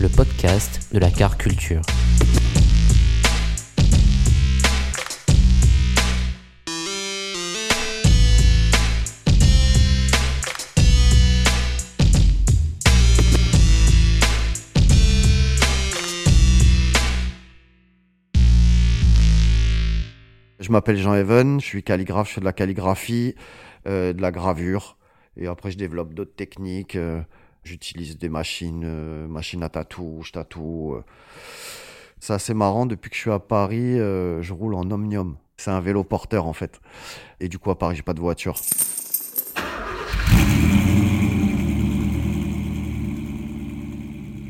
Le podcast de la car culture. Je m'appelle Jean-Even, je suis calligraphe, je fais de la calligraphie, euh, de la gravure. Et après, je développe d'autres techniques. euh, J'utilise des machines, euh, machines à tatou, je tatoue. euh. C'est assez marrant, depuis que je suis à Paris, euh, je roule en Omnium. C'est un vélo porteur en fait. Et du coup, à Paris, j'ai pas de voiture.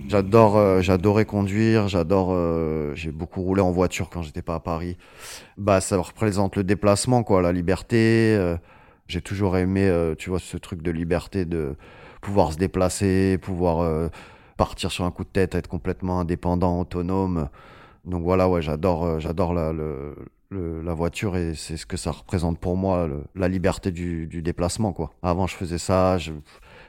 J'adore, euh, j'adorais conduire, j'adore, euh, j'ai beaucoup roulé en voiture quand j'étais pas à Paris. Bah, ça représente le déplacement, quoi, la liberté. euh, j'ai toujours aimé, euh, tu vois, ce truc de liberté, de pouvoir se déplacer, pouvoir euh, partir sur un coup de tête, être complètement indépendant, autonome. Donc voilà, ouais, j'adore, euh, j'adore la, le- le- la voiture et c'est ce que ça représente pour moi, le- la liberté du, du déplacement, quoi. Avant, je faisais ça, je,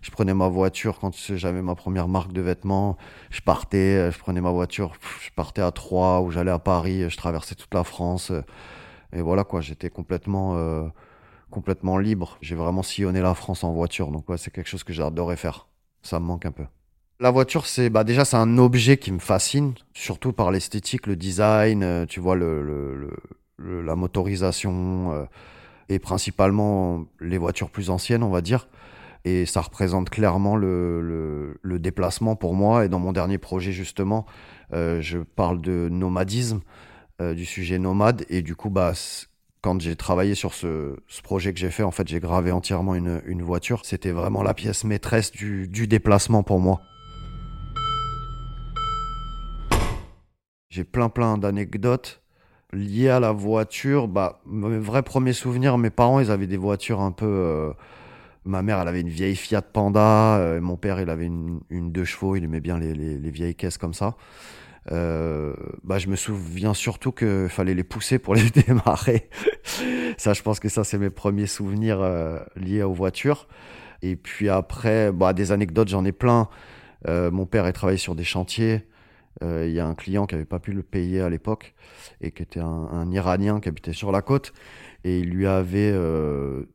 je prenais ma voiture quand j'avais ma première marque de vêtements, je partais, euh, je prenais ma voiture, je partais à Troyes ou j'allais à Paris, je traversais toute la France. Et voilà, quoi, j'étais complètement, euh, complètement libre. J'ai vraiment sillonné la France en voiture, donc ouais, c'est quelque chose que j'adorais faire. Ça me manque un peu. La voiture, c'est bah déjà c'est un objet qui me fascine, surtout par l'esthétique, le design, euh, tu vois la motorisation euh, et principalement les voitures plus anciennes, on va dire. Et ça représente clairement le, déplacement pour moi. Et dans mon dernier projet justement, euh, je parle de nomadisme, du sujet nomade. Et du coup, bah quand j'ai travaillé sur ce, projet que j'ai fait, en fait, j'ai gravé entièrement une, voiture. C'était vraiment la pièce maîtresse du, déplacement pour moi. J'ai plein plein d'anecdotes liées à la voiture. Bah, mes vrais premiers souvenirs, mes parents, ils avaient des voitures un peu. euh, Ma mère, elle avait une vieille Fiat Panda. euh, mon père, il avait une, deux chevaux. Il aimait bien les vieilles caisses comme ça. Euh, bah, je me souviens surtout qu'il fallait les pousser pour les démarrer. Ça, je pense que ça, c'est mes premiers souvenirs euh, liés aux voitures. Et puis après, bah, des anecdotes, j'en ai plein. Euh, mon père, il travaillait sur des chantiers. Euh, Il y a un client qui n'avait pas pu le payer à l'époque et qui était un, Iranien qui habitait sur la côte. Et il lui avait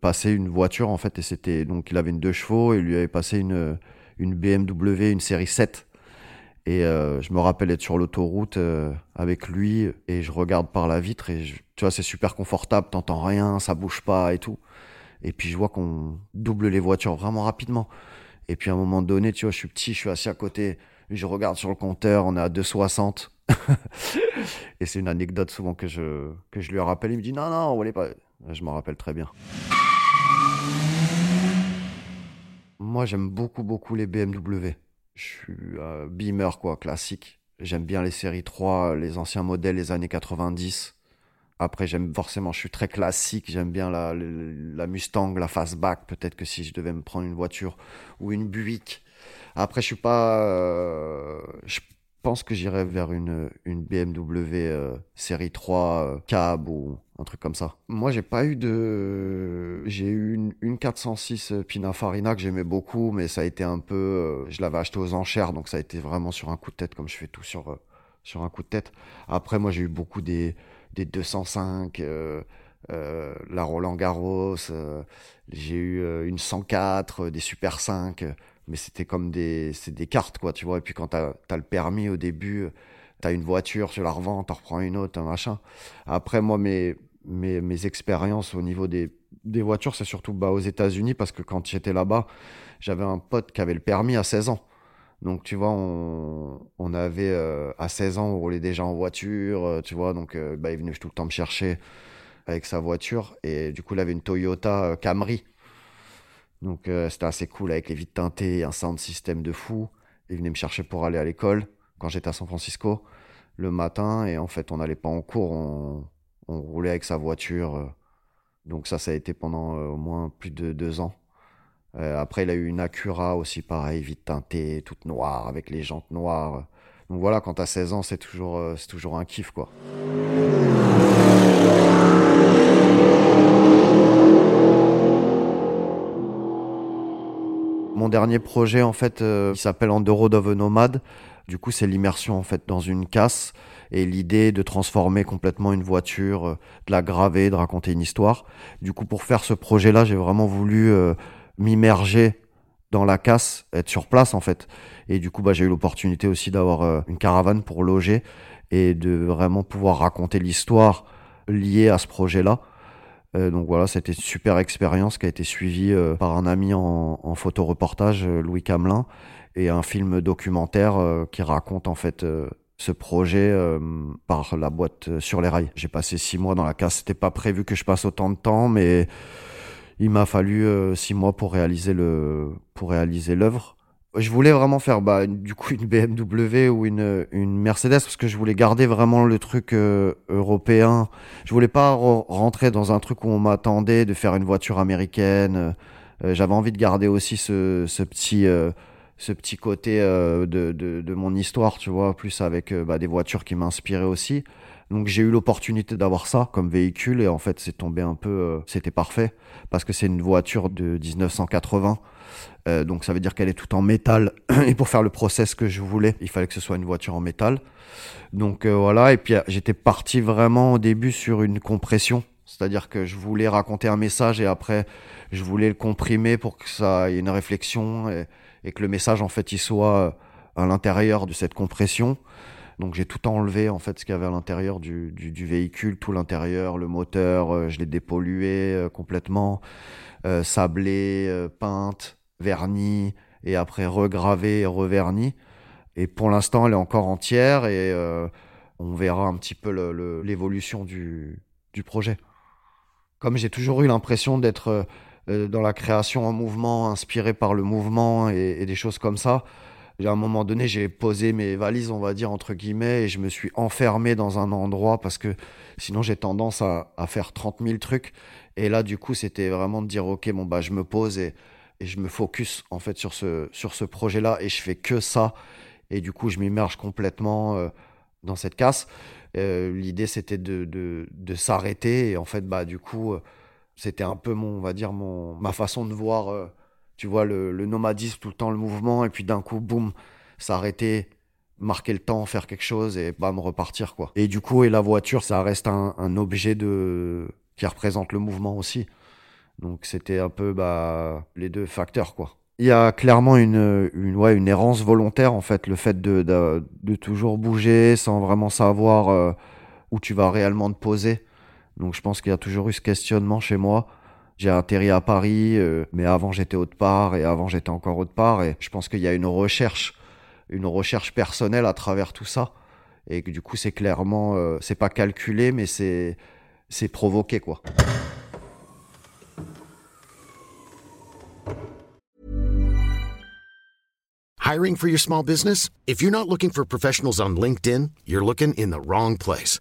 passé une voiture, en fait, et c'était donc il avait une deux chevaux et il lui avait passé une, une BMW, une série 7. Et euh, je me rappelle être sur l'autoroute euh, avec lui et je regarde par la vitre et je- tu vois, c'est super confortable, t'entends rien, ça bouge pas et tout. Et puis je vois qu'on double les voitures vraiment rapidement. Et puis à un moment donné, tu vois, je suis petit, je suis assis à côté, je regarde sur le compteur, on est à 2,60. et c'est une anecdote souvent que je, que je lui rappelle. Il me dit non, non, on voulait pas. Je m'en rappelle très bien. Moi, j'aime beaucoup, beaucoup les BMW. Je suis euh, Beamer, quoi, classique. J'aime bien les séries 3, les anciens modèles, les années 90. Après, j'aime forcément, je suis très classique. J'aime bien la, la Mustang, la Fastback. Peut-être que si je devais me prendre une voiture ou une Buick. Après, je suis pas. euh, je pense que j'irais vers une, BMW euh, série 3 euh, cab ou un truc comme ça? Moi, j'ai pas eu de. J'ai eu une, une 406 Pininfarina que j'aimais beaucoup, mais ça a été un peu. euh, je l'avais acheté aux enchères, donc ça a été vraiment sur un coup de tête, comme je fais tout sur, euh, sur un coup de tête. Après, moi, j'ai eu beaucoup des, des 205, euh, euh, la Roland Garros, euh, j'ai eu euh, une 104, euh, des Super 5, euh, mais c'était comme des, c'est des cartes, quoi, tu vois. Et puis quand t'as as le permis au début, t'as une voiture, tu la revends, t'en reprends une autre, un machin. Après, moi, mes, mes, mes expériences au niveau des, des voitures, c'est surtout bah, aux États-Unis, parce que quand j'étais là-bas, j'avais un pote qui avait le permis à 16 ans. Donc, tu vois, on, on avait, euh, à 16 ans, on roulait déjà en voiture, euh, tu vois, donc euh, bah, il venait tout le temps me chercher avec sa voiture. Et du coup, il avait une Toyota Camry. Donc, c'était assez cool avec les vitres teintées, un sound system de fou. Il venait me chercher pour aller à l'école quand j'étais à San Francisco le matin. Et en fait, on n'allait pas en cours, on, on, roulait avec sa voiture. Donc, ça, ça a été pendant au moins plus de deux ans. Euh, après, il a eu une Acura aussi, pareil, vite teintée, toute noire, avec les jantes noires. Donc voilà, quand t'as 16 ans, c'est toujours, euh, c'est toujours un kiff, quoi. Dernier projet, en fait, euh, il s'appelle On the Nomad. Du coup, c'est l'immersion, en fait, dans une casse et l'idée de transformer complètement une voiture, de la graver, de raconter une histoire. Du coup, pour faire ce projet-là, j'ai vraiment voulu m'immerger dans la casse, être sur place en fait. Et du coup, bah, j'ai eu l'opportunité aussi d'avoir euh, une caravane pour loger et de vraiment pouvoir raconter l'histoire liée à ce projet-là. Euh, donc voilà, c'était une super expérience qui a été suivie euh, par un ami en, en photoreportage, Louis Camelin, et un film documentaire qui raconte en fait ce projet par la boîte sur les rails. J'ai passé six mois dans la casse. C'était pas prévu que je passe autant de temps, mais il m'a fallu euh, six mois pour réaliser le pour réaliser l'œuvre. Je voulais vraiment faire bah, du coup une BMW ou une, une Mercedes parce que je voulais garder vraiment le truc euh, européen. Je voulais pas rentrer dans un truc où on m'attendait de faire une voiture américaine. Euh, j'avais envie de garder aussi ce, ce petit ce petit côté de, de, de, mon histoire, tu vois, plus avec bah, des voitures qui m'inspiraient aussi. Donc j'ai eu l'opportunité d'avoir ça comme véhicule et en fait c'est tombé un peu, euh, c'était parfait parce que c'est une voiture de 1980. Euh, donc ça veut dire qu'elle est toute en métal et pour faire le process que je voulais, il fallait que ce soit une voiture en métal. Donc euh, voilà et puis j'étais parti vraiment au début sur une compression, c'est-à-dire que je voulais raconter un message et après je voulais le comprimer pour que ça ait une réflexion et, et que le message en fait il soit à l'intérieur de cette compression. Donc j'ai tout enlevé en fait ce qu'il y avait à l'intérieur du, véhicule, tout l'intérieur, le moteur, euh, je l'ai dépollué euh, complètement, euh, sablé, euh, peinte, verni et après regravé et reverni. Et pour l'instant elle est encore entière et on verra un petit peu l'évolution du, du projet. Comme j'ai toujours eu l'impression d'être dans la création en mouvement, inspiré par le mouvement et, des choses comme ça, à un moment donné, j'ai posé mes valises, on va dire, entre guillemets, et je me suis enfermé dans un endroit parce que sinon j'ai tendance à, faire 30 000 trucs. Et là, du coup, c'était vraiment de dire, OK, bon, bah, je me pose et, je me focus, en fait, sur ce, sur ce projet-là et je fais que ça. Et du coup, je m'immerge complètement euh, dans cette casse. Euh, L'idée, c'était de, de, de s'arrêter. Et en fait, bah, du coup, euh, c'était un peu mon, on va dire, mon, ma façon de voir euh, tu vois, le, le, nomadisme, tout le temps le mouvement, et puis d'un coup, boum, s'arrêter, marquer le temps, faire quelque chose, et bam, repartir, quoi. Et du coup, et la voiture, ça reste un, un objet de qui représente le mouvement aussi. Donc c'était un peu bah, les deux facteurs, quoi. Il y a clairement une, une, ouais, une errance volontaire, en fait, le fait de, de, de toujours bouger sans vraiment savoir euh, où tu vas réellement te poser. Donc je pense qu'il y a toujours eu ce questionnement chez moi j'ai atterri à Paris, euh, mais avant j'étais autre part et avant j'étais encore autre part. Et je pense qu'il y a une recherche, une recherche personnelle à travers tout ça. Et que du coup, c'est clairement, euh, c'est pas calculé, mais c'est, c'est provoqué, quoi. Hiring for your small business? If you're not looking for professionals on LinkedIn, you're looking in the wrong place.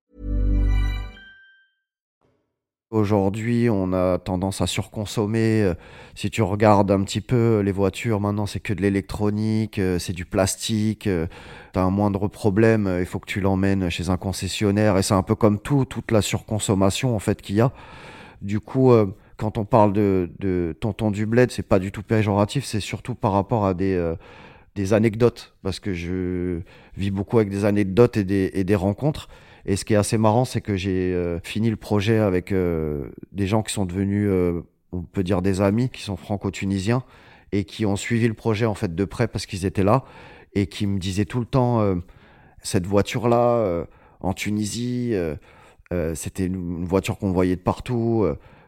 Aujourd'hui, on a tendance à surconsommer. Euh, Si tu regardes un petit peu les voitures, maintenant, c'est que de l'électronique, euh, c'est du plastique. euh, T'as un moindre problème, euh, il faut que tu l'emmènes chez un concessionnaire. Et c'est un peu comme tout, toute la surconsommation, en fait, qu'il y a. Du coup, euh, quand on parle de, tonton du bled, c'est pas du tout péjoratif, c'est surtout par rapport à des, euh, des anecdotes. Parce que je vis beaucoup avec des anecdotes et des, et des rencontres. Et ce qui est assez marrant, c'est que j'ai euh, fini le projet avec euh, des gens qui sont devenus, euh, on peut dire des amis, qui sont franco-tunisiens et qui ont suivi le projet en fait de près parce qu'ils étaient là et qui me disaient tout le temps cette voiture-là en Tunisie, c'était une, voiture qu'on voyait de partout.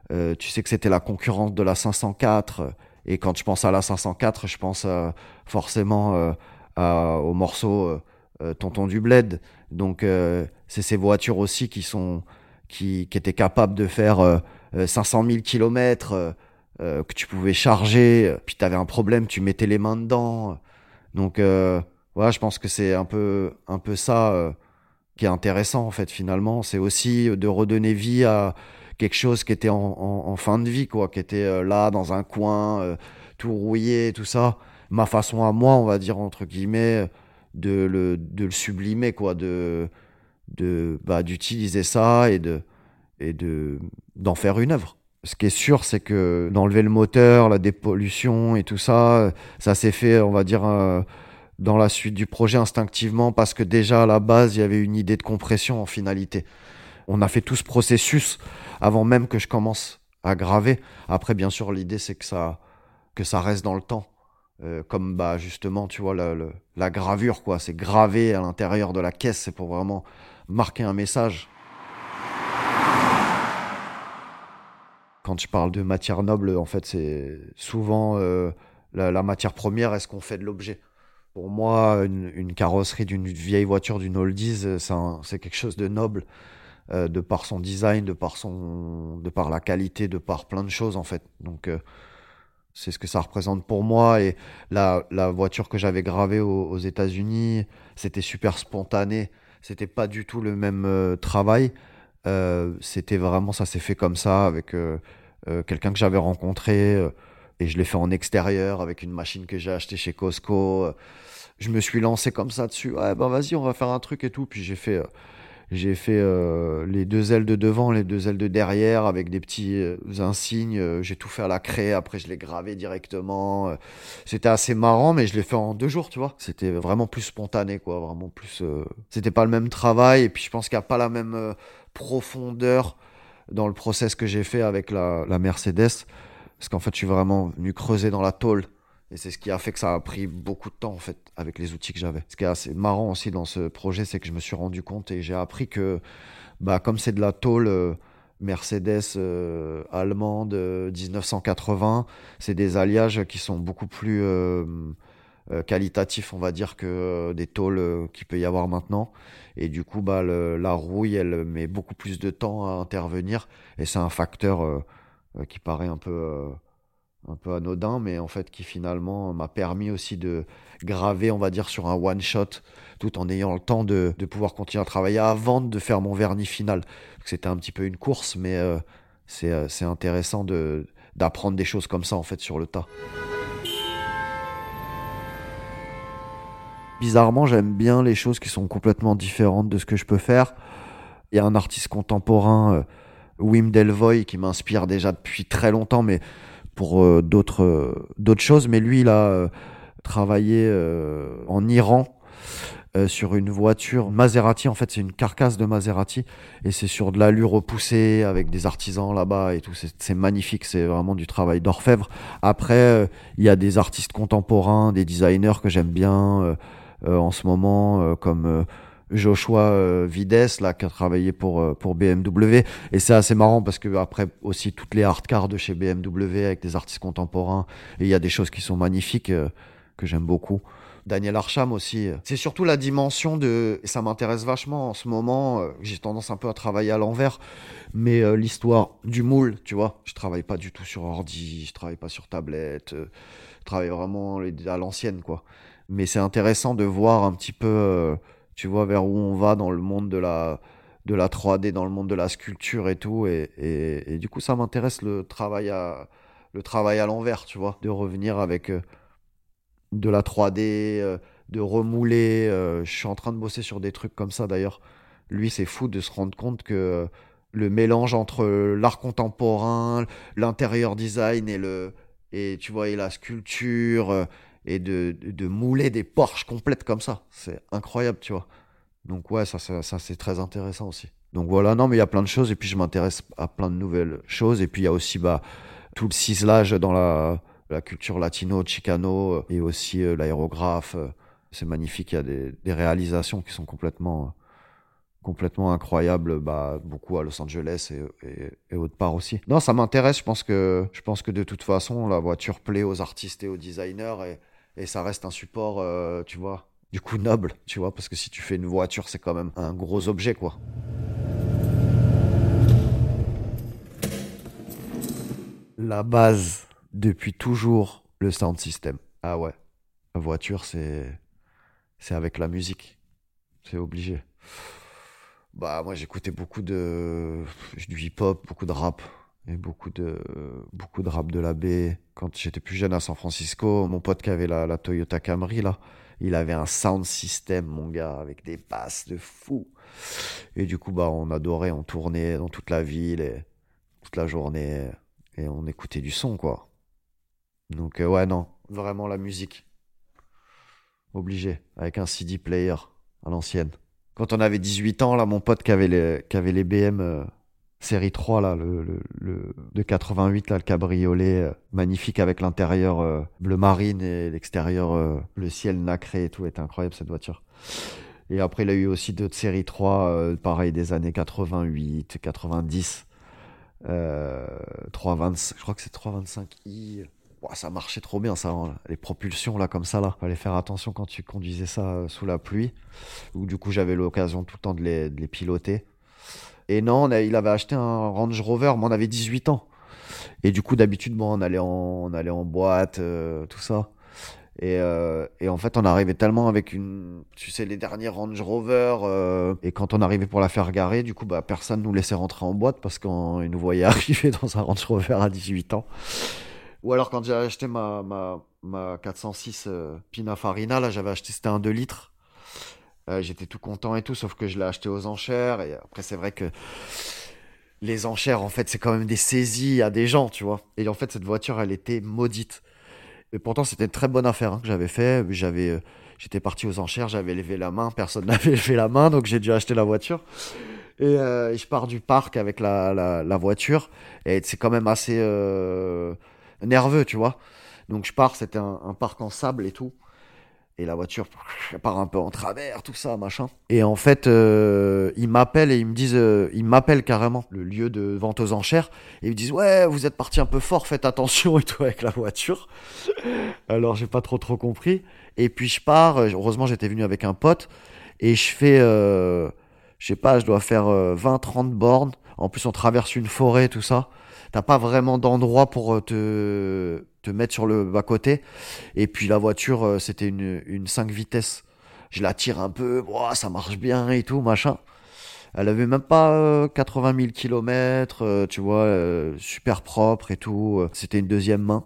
tu sais que c'était la concurrence de la 504. euh, Et quand je pense à la 504, je pense forcément à- au morceau Tonton du Bled. Donc euh, c'est ces voitures aussi qui sont qui, qui étaient capables de faire euh, euh, 500 000 kilomètres, euh, que tu pouvais charger, euh, puis tu avais un problème, tu mettais les mains dedans. Donc euh, voilà, je pense que c'est un peu un peu ça euh, qui est intéressant en fait finalement, c'est aussi de redonner vie à quelque chose qui était en, en- en fin de vie quoi, qui était euh, là dans un coin, euh, tout rouillé, tout ça. Ma façon à moi, on va dire entre guillemets, de le de le sublimer quoi, de de bah, d'utiliser ça et de et de d'en faire une œuvre. Ce qui est sûr, c'est que d'enlever le moteur, la dépollution et tout ça, ça s'est fait, on va dire, euh, dans la suite du projet instinctivement parce que déjà à la base, il y avait une idée de compression en finalité. On a fait tout ce processus avant même que je commence à graver. Après, bien sûr, l'idée c'est que ça que ça reste dans le temps. Euh, comme bah justement, tu vois, la, la- gravure, quoi. C'est gravé à l'intérieur de la caisse, c'est pour vraiment marquer un message. Quand je parle de matière noble, en fait, c'est souvent euh, la, matière première, est-ce qu'on fait de l'objet? Pour moi, une, carrosserie d'une vieille voiture, d'une oldies, euh, c'est quelque chose de noble, de par son design, de par, son, de par la qualité, de par plein de choses, en fait. Donc, c'est ce que ça représente pour moi. Et la, la voiture que j'avais gravée aux, États-Unis, c'était super spontané. C'était pas du tout le même euh, travail. Euh, c'était vraiment, ça s'est fait comme ça avec euh, euh, quelqu'un que j'avais rencontré euh, et je l'ai fait en extérieur avec une machine que j'ai achetée chez Costco. Je me suis lancé comme ça dessus. Ouais, ben vas-y, on va faire un truc et tout. Puis j'ai fait, j'ai fait euh, les deux ailes de devant, les deux ailes de derrière avec des petits euh, insignes. Euh, J'ai tout fait à la craie. Après, je l'ai gravé directement. C'était assez marrant, mais je l'ai fait en deux jours, tu vois. C'était vraiment plus spontané, quoi. Vraiment plus. C'était pas le même travail. Et puis, je pense qu'il n'y a pas la même profondeur dans le process que j'ai fait avec la, la Mercedes. Parce qu'en fait, je suis vraiment venu creuser dans la tôle. Et c'est ce qui a fait que ça a pris beaucoup de temps, en fait, avec les outils que j'avais. Ce qui est assez marrant aussi dans ce projet, c'est que je me suis rendu compte et j'ai appris que, bah, comme c'est de la tôle euh, Mercedes euh, allemande euh, 1980, c'est des alliages qui sont beaucoup plus euh, euh, qualitatifs, on va dire, que euh, des tôles euh, qu'il peut y avoir maintenant. Et du coup, bah, la rouille, elle met beaucoup plus de temps à intervenir. Et c'est un facteur euh, euh, qui paraît un peu, euh, un peu anodin, mais en fait qui finalement m'a permis aussi de graver, on va dire, sur un one-shot, tout en ayant le temps de, pouvoir continuer à travailler avant de faire mon vernis final. C'était un petit peu une course, mais euh, c'est euh, c'est intéressant de d'apprendre des choses comme ça, en fait, sur le tas. Bizarrement, j'aime bien les choses qui sont complètement différentes de ce que je peux faire. Il y a un artiste contemporain, euh, Wim Delvoye, qui m'inspire déjà depuis très longtemps, mais pour euh, d'autres euh, d'autres choses. Mais lui, il a euh, travaillé en Iran sur une voiture Maserati. En fait, c'est une carcasse de Maserati et c'est sur de l'allure repoussée avec des artisans là-bas et tout. C'est magnifique. C'est vraiment du travail d'orfèvre. Après, il y a des artistes contemporains, des designers que j'aime bien en ce moment, comme Joshua euh, Vides, là, qui a travaillé pour, euh, pour BMW. Et c'est assez marrant parce que après aussi toutes les art cars de chez BMW avec des artistes contemporains. Et il y a des choses qui sont magnifiques euh, que j'aime beaucoup. Daniel Arsham aussi. C'est surtout la dimension de. Et ça m'intéresse vachement en ce moment. J'ai tendance un peu à travailler à l'envers. Mais l'histoire du moule, tu vois. Je travaille pas du tout sur ordi, je travaille pas sur tablette. je travaille vraiment à l'ancienne, quoi. Mais c'est intéressant de voir un petit peu, tu vois, vers où on va dans le monde de la, de la 3D dans le monde de la sculpture et tout. Et, et, du coup, ça m'intéresse le travail à, le travail à l'envers, tu vois, de revenir avec euh, de la 3D, euh, de remouler. euh, je suis en train de bosser sur des trucs comme ça d'ailleurs. Lui, c'est fou de se rendre compte que le mélange entre l'art contemporain, l'intérieur design et le et tu vois et la sculpture et de, de, mouler des Porsche complètes comme ça, c'est incroyable, tu vois. Donc ouais, ça, ça, c'est très intéressant aussi. Donc voilà, non mais il y a plein de choses et puis je m'intéresse à plein de nouvelles choses et puis il y a aussi bah tout le ciselage dans la, la culture latino, chicano et aussi euh, l'aérographe. c'est magnifique, il y a des, des réalisations qui sont complètement, complètement incroyables, bah, beaucoup à Los Angeles et, et, et autre part aussi. Non, ça m'intéresse, je pense que, je pense que de toute façon, la voiture plaît aux artistes et aux designers et, et ça reste un support, euh, tu vois, du coup noble, tu vois, parce que si tu fais une voiture, c'est quand même un gros objet, quoi. La base, depuis toujours, le sound system. Ah ouais. La voiture, c'est. Avec la musique. C'est obligé. Bah, moi, j'écoutais beaucoup de. du hip-hop, beaucoup de rap. Et beaucoup de. Beaucoup de rap de la baie. Quand j'étais plus jeune à San Francisco, mon pote qui avait la, Toyota Camry, là, il avait un sound system, mon gars, avec des basses de fou. Et du coup, bah, on adorait, on tournait dans toute la ville et toute la journée et on écoutait du son, quoi. Donc, euh, ouais, non, vraiment la musique. Obligé, avec un CD player à l'ancienne. Quand on avait 18 ans, là, mon pote qui avait les, qui avait les BM euh, série 3, là, le, le, le- de 88, là, le cabriolet, euh, magnifique avec l'intérieur euh, bleu marine et l'extérieur, euh, le ciel nacré et tout, était incroyable cette voiture. Et après, il a eu aussi d'autres séries 3, euh, pareil, des années 88, 90. Euh, 320, je crois que c'est 325i. Ouah, ça marchait trop bien, ça. hein, Les propulsions, là, comme ça, là. Fallait faire attention quand tu conduisais ça euh, sous la pluie. Ou du coup, j'avais l'occasion tout le temps de les, de les piloter. Et non, on a- il avait acheté un Range Rover, mais on avait 18 ans. Et du coup, d'habitude, bon, on allait en, on allait en boîte, euh, tout ça. Et, euh, et en fait, on arrivait tellement avec une, tu sais, les derniers Range Rover. euh, et quand on arrivait pour la faire garer, du coup, bah, personne nous laissait rentrer en boîte parce qu'ils nous voyaient arriver dans un Range Rover à 18 ans. Ou alors, quand j'ai acheté ma, ma, ma 406 euh, Pinafarina, là, j'avais acheté, c'était un 2 litres. Euh, J'étais tout content et tout, sauf que je l'ai acheté aux enchères. Et après, c'est vrai que les enchères, en fait, c'est quand même des saisies à des gens, tu vois. Et en fait, cette voiture, elle était maudite. Et pourtant, c'était une très bonne affaire hein, que j'avais fait. J'avais, euh, j'étais parti aux enchères, j'avais levé la main, personne n'avait levé la main, donc j'ai dû acheter la voiture. Et, euh, je pars du parc avec la, la, voiture, et c'est quand même assez nerveux, tu vois. Donc je pars, c'était un parc en sable et tout. Et la voiture part un peu en travers, tout ça, machin. Et en fait, euh, ils m'appellent et ils me disent, euh, ils m'appellent carrément, le lieu de vente aux enchères. Et ils me disent, ouais, vous êtes parti un peu fort, faites attention et tout avec la voiture. Alors j'ai pas trop trop compris. Et puis je pars, euh, heureusement j'étais venu avec un pote. Et je fais, euh, je sais pas, je dois faire euh, 20-30 bornes. En plus on traverse une forêt, tout ça. T'as pas vraiment d'endroit pour euh, te, te mettre sur le bas-côté. Et puis la voiture, euh, c'était une, une 5 vitesses. Je la tire un peu, Ouah, ça marche bien et tout, machin. Elle avait même pas euh, 80 000 kilomètres, tu vois, euh, super propre et tout. euh, C'était une deuxième main.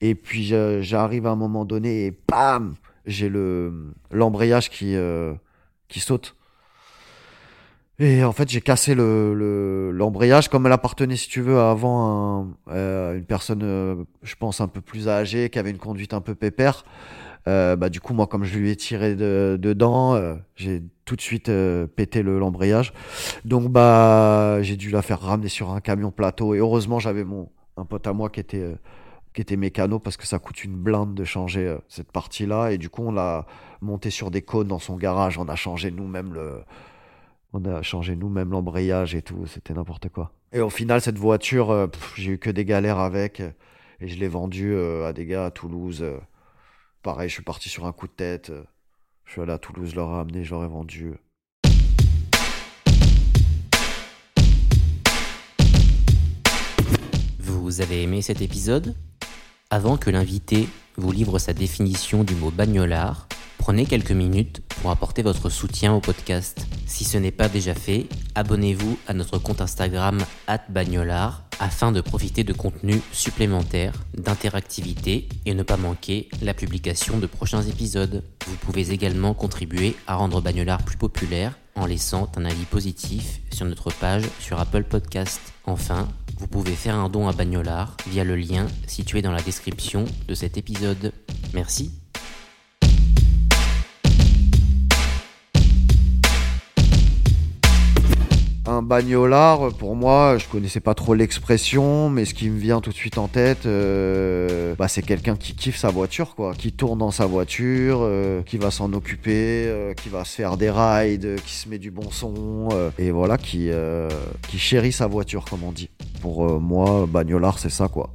Et puis j'arrive à un moment donné et bam, j'ai le l'embrayage qui qui saute. Et en fait, j'ai cassé le le- l'embrayage comme elle appartenait, si tu veux, à avant un, euh, une personne, euh, je pense un peu plus âgée, qui avait une conduite un peu pépère. Euh, bah du coup, moi, comme je lui ai tiré de, dedans, euh, j'ai tout de suite euh, pété le l'embrayage. Donc bah, j'ai dû la faire ramener sur un camion plateau. Et heureusement, j'avais mon un pote à moi qui était qui était mécano parce que ça coûte une blinde de changer cette partie-là. Et du coup, on l'a monté sur des cônes dans son garage. On a changé nous-mêmes le, on a changé nous-mêmes l'embrayage et tout. C'était n'importe quoi. Et au final, cette voiture, euh, j'ai eu que des galères avec. Et je l'ai vendue euh, à des gars à Toulouse. euh. Pareil, je suis parti sur un coup de tête. Je suis allé à Toulouse, je leur ai amené, je leur ai vendu. Vous avez aimé cet épisode? Avant que l'invité vous livre sa définition du mot bagnolard, prenez quelques minutes pour apporter votre soutien au podcast. Si ce n'est pas déjà fait, abonnez-vous à notre compte Instagram @bagnolard afin de profiter de contenus supplémentaires, d'interactivité et ne pas manquer la publication de prochains épisodes. Vous pouvez également contribuer à rendre Bagnolard plus populaire en laissant un avis positif sur notre page sur Apple Podcast. Enfin, vous pouvez faire un don à Bagnolard via le lien situé dans la description de cet épisode. Merci. Un bagnolard, pour moi, je connaissais pas trop l'expression, mais ce qui me vient tout de suite en tête, euh, bah, c'est quelqu'un qui kiffe sa voiture, quoi, qui tourne dans sa voiture, euh, qui va s'en occuper, euh, qui va se faire des rides, qui se met du bon son, et voilà, qui, qui chérit sa voiture, comme on dit. Pour moi, bagnolard, c'est ça, quoi.